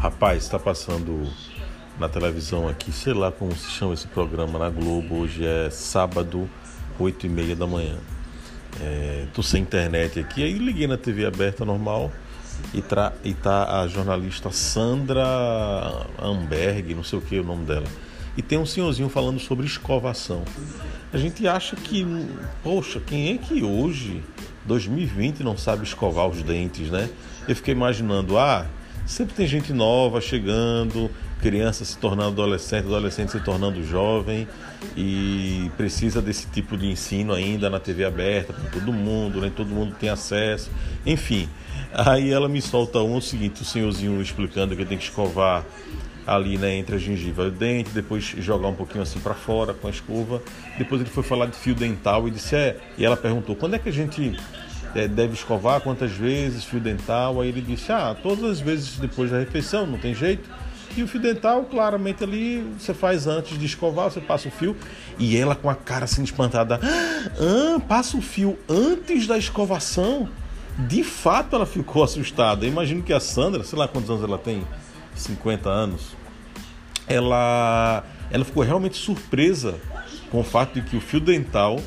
Rapaz, está passando na televisão aqui, sei lá como se chama esse programa na Globo. Hoje é sábado, 8 e meia da manhã. É, tô sem internet aqui, aí liguei na TV aberta normal e, tra, e tá a jornalista Sandra Amberg, não sei o que é o nome dela. E tem um senhorzinho falando sobre escovação. A gente acha que, poxa, quem é que hoje, 2020, não sabe escovar os dentes, né? Eu fiquei imaginando, ah, Sempre tem gente nova chegando, criança se tornando adolescente, adolescente se tornando jovem e precisa desse tipo de ensino ainda na TV aberta para todo mundo, nem todo mundo tem acesso, enfim. Aí ela me solta um o seguinte, o senhorzinho explicando que tem que escovar ali né, entre a gengiva e o dente, depois jogar um pouquinho assim para fora com a escova. Depois ele foi falar de fio dental e disse: "É". E ela perguntou: "Quando é que a gente é, deve escovar quantas vezes, fio dental. Aí ele disse: Ah, todas as vezes depois da refeição, não tem jeito. E o fio dental, claramente ali, você faz antes de escovar, você passa o fio. E ela com a cara assim espantada: Ah, passa o fio antes da escovação. De fato, ela ficou assustada. Eu imagino que a Sandra, sei lá quantos anos ela tem 50 anos ela, ela ficou realmente surpresa com o fato de que o fio dental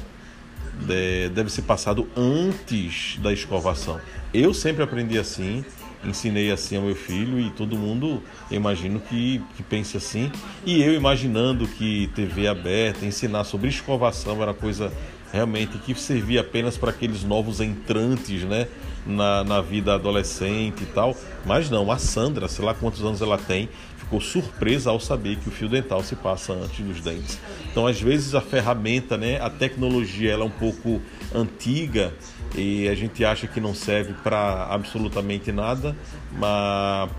deve ser passado antes da escovação. Eu sempre aprendi assim, ensinei assim ao meu filho e todo mundo, imagino que, que pense assim. E eu imaginando que TV aberta, ensinar sobre escovação era coisa realmente que servia apenas para aqueles novos entrantes, né? Na, na vida adolescente e tal. Mas não, a Sandra, sei lá quantos anos ela tem, ficou surpresa ao saber que o fio dental se passa antes dos dentes. Então, às vezes a ferramenta, né, a tecnologia, ela é um pouco antiga e a gente acha que não serve para absolutamente nada, mas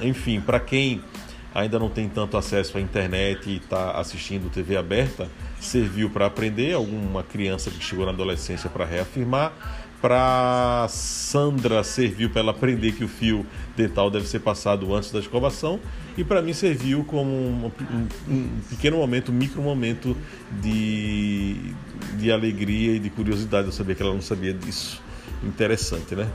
enfim, para quem ainda não tem tanto acesso à internet e está assistindo TV aberta, serviu para aprender. Alguma criança que chegou na adolescência para reafirmar, para Sandra serviu para ela aprender que o fio dental deve ser passado antes da escovação e para mim serviu como um, um, um, pequeno momento, um micro momento de, de alegria e de curiosidade eu saber que ela não sabia disso. Interessante, né?